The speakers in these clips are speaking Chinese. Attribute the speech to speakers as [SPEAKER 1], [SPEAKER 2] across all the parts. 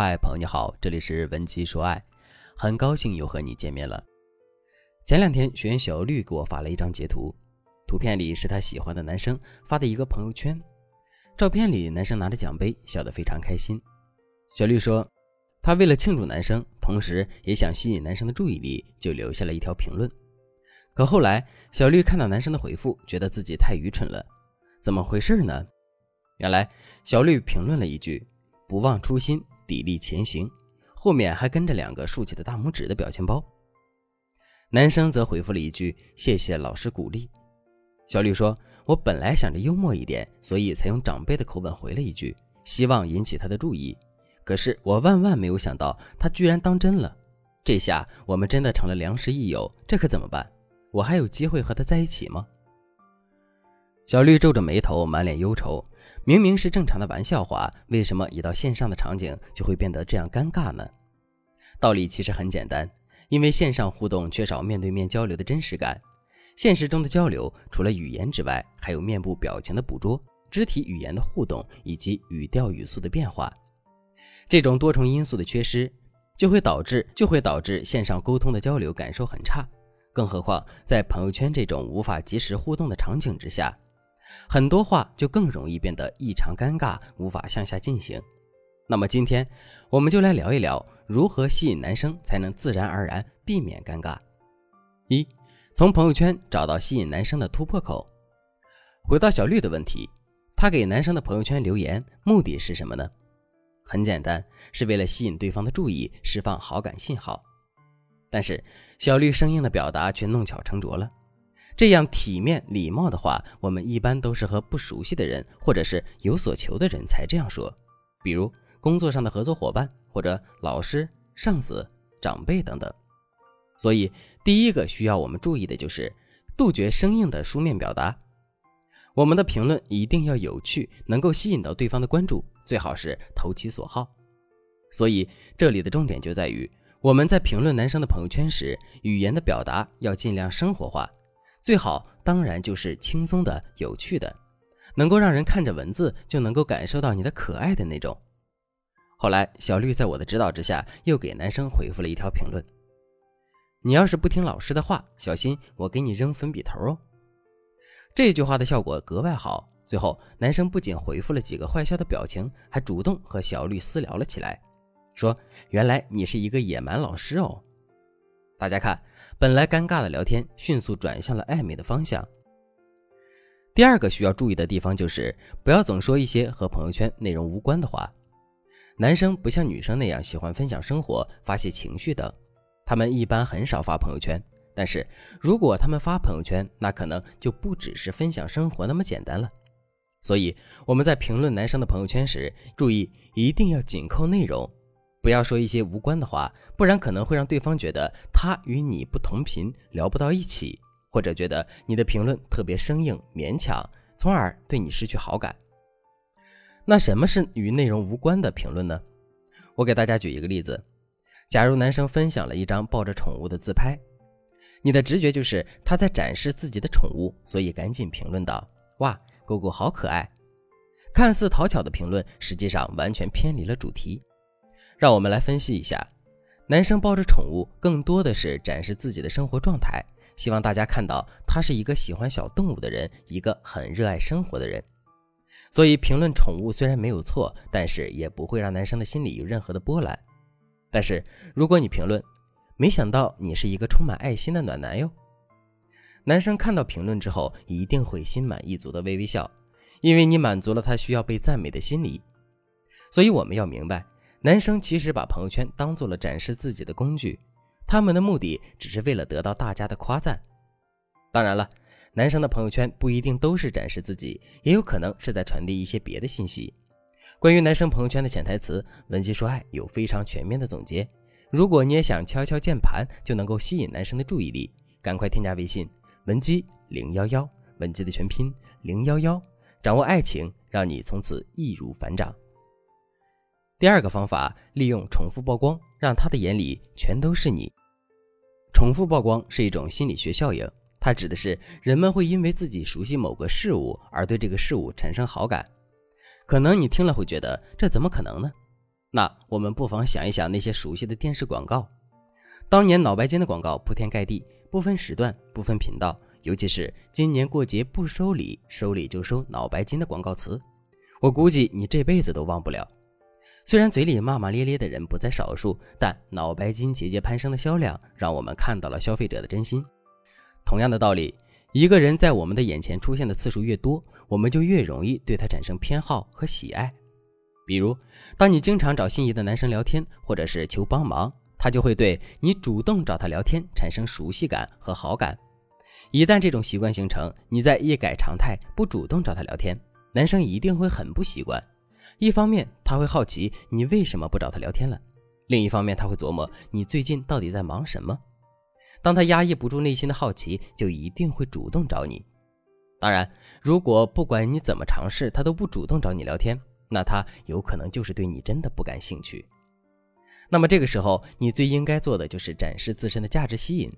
[SPEAKER 1] 嗨，朋友你好，这里是文姬说爱，很高兴又和你见面了。前两天学员小绿给我发了一张截图，图片里是他喜欢的男生发的一个朋友圈，照片里男生拿着奖杯，笑得非常开心。小绿说，他为了庆祝男生，同时也想吸引男生的注意力，就留下了一条评论。可后来小绿看到男生的回复，觉得自己太愚蠢了，怎么回事呢？原来小绿评论了一句“不忘初心”。砥砺前行，后面还跟着两个竖起的大拇指的表情包。男生则回复了一句：“谢谢老师鼓励。”小绿说：“我本来想着幽默一点，所以才用长辈的口吻回了一句，希望引起他的注意。可是我万万没有想到，他居然当真了。这下我们真的成了良师益友，这可怎么办？我还有机会和他在一起吗？”小绿皱着眉头，满脸忧愁。明明是正常的玩笑话，为什么一到线上的场景就会变得这样尴尬呢？道理其实很简单，因为线上互动缺少面对面交流的真实感。现实中的交流除了语言之外，还有面部表情的捕捉、肢体语言的互动以及语调语速的变化。这种多重因素的缺失，就会导致就会导致线上沟通的交流感受很差。更何况在朋友圈这种无法及时互动的场景之下。很多话就更容易变得异常尴尬，无法向下进行。那么今天我们就来聊一聊如何吸引男生才能自然而然避免尴尬。一，从朋友圈找到吸引男生的突破口。回到小绿的问题，他给男生的朋友圈留言目的是什么呢？很简单，是为了吸引对方的注意，释放好感信号。但是小绿生硬的表达却弄巧成拙了。这样体面礼貌的话，我们一般都是和不熟悉的人，或者是有所求的人才这样说，比如工作上的合作伙伴，或者老师、上司、长辈等等。所以，第一个需要我们注意的就是杜绝生硬的书面表达。我们的评论一定要有趣，能够吸引到对方的关注，最好是投其所好。所以，这里的重点就在于我们在评论男生的朋友圈时，语言的表达要尽量生活化。最好当然就是轻松的、有趣的，能够让人看着文字就能够感受到你的可爱的那种。后来，小绿在我的指导之下，又给男生回复了一条评论：“你要是不听老师的话，小心我给你扔粉笔头哦。”这句话的效果格外好。最后，男生不仅回复了几个坏笑的表情，还主动和小绿私聊了起来，说：“原来你是一个野蛮老师哦。”大家看，本来尴尬的聊天迅速转向了暧昧的方向。第二个需要注意的地方就是，不要总说一些和朋友圈内容无关的话。男生不像女生那样喜欢分享生活、发泄情绪等，他们一般很少发朋友圈。但是如果他们发朋友圈，那可能就不只是分享生活那么简单了。所以我们在评论男生的朋友圈时，注意一定要紧扣内容。不要说一些无关的话，不然可能会让对方觉得他与你不同频，聊不到一起，或者觉得你的评论特别生硬、勉强，从而对你失去好感。那什么是与内容无关的评论呢？我给大家举一个例子：假如男生分享了一张抱着宠物的自拍，你的直觉就是他在展示自己的宠物，所以赶紧评论道：“哇，狗狗好可爱！”看似讨巧的评论，实际上完全偏离了主题。让我们来分析一下，男生抱着宠物，更多的是展示自己的生活状态，希望大家看到他是一个喜欢小动物的人，一个很热爱生活的人。所以评论宠物虽然没有错，但是也不会让男生的心里有任何的波澜。但是如果你评论，没想到你是一个充满爱心的暖男哟，男生看到评论之后，一定会心满意足的微微笑，因为你满足了他需要被赞美的心理。所以我们要明白。男生其实把朋友圈当做了展示自己的工具，他们的目的只是为了得到大家的夸赞。当然了，男生的朋友圈不一定都是展示自己，也有可能是在传递一些别的信息。关于男生朋友圈的潜台词，文姬说爱有非常全面的总结。如果你也想敲敲键盘就能够吸引男生的注意力，赶快添加微信文姬零幺幺，文姬的全拼零幺幺，掌握爱情，让你从此易如反掌。第二个方法，利用重复曝光，让他的眼里全都是你。重复曝光是一种心理学效应，它指的是人们会因为自己熟悉某个事物而对这个事物产生好感。可能你听了会觉得这怎么可能呢？那我们不妨想一想那些熟悉的电视广告，当年脑白金的广告铺天盖地，不分时段、不分频道，尤其是今年过节不收礼，收礼就收脑白金的广告词，我估计你这辈子都忘不了。虽然嘴里骂骂咧咧的人不在少数，但脑白金节节攀升的销量，让我们看到了消费者的真心。同样的道理，一个人在我们的眼前出现的次数越多，我们就越容易对他产生偏好和喜爱。比如，当你经常找心仪的男生聊天，或者是求帮忙，他就会对你主动找他聊天产生熟悉感和好感。一旦这种习惯形成，你再一改常态，不主动找他聊天，男生一定会很不习惯。一方面他会好奇你为什么不找他聊天了，另一方面他会琢磨你最近到底在忙什么。当他压抑不住内心的好奇，就一定会主动找你。当然，如果不管你怎么尝试，他都不主动找你聊天。那他有可能就是对你真的不感兴趣。那么这个时候，你最应该做的就是展示自身的价值吸引，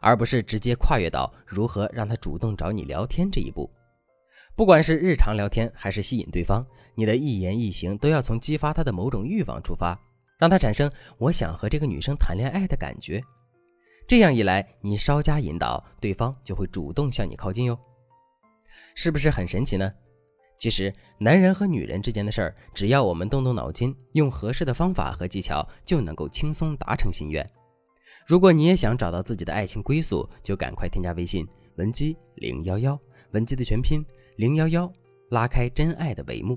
[SPEAKER 1] 而不是直接跨越到如何让他主动找你聊天这一步。不管是日常聊天还是吸引对方，你的一言一行都要从激发他的某种欲望出发，让他产生我想和这个女生谈恋爱的感觉。这样一来，你稍加引导，对方就会主动向你靠近哟。是不是很神奇呢？其实，男人和女人之间的事儿，只要我们动动脑筋，用合适的方法和技巧，就能够轻松达成心愿。如果你也想找到自己的爱情归宿，就赶快添加微信文姬零幺幺，文姬的全拼零幺幺，拉开真爱的帷幕。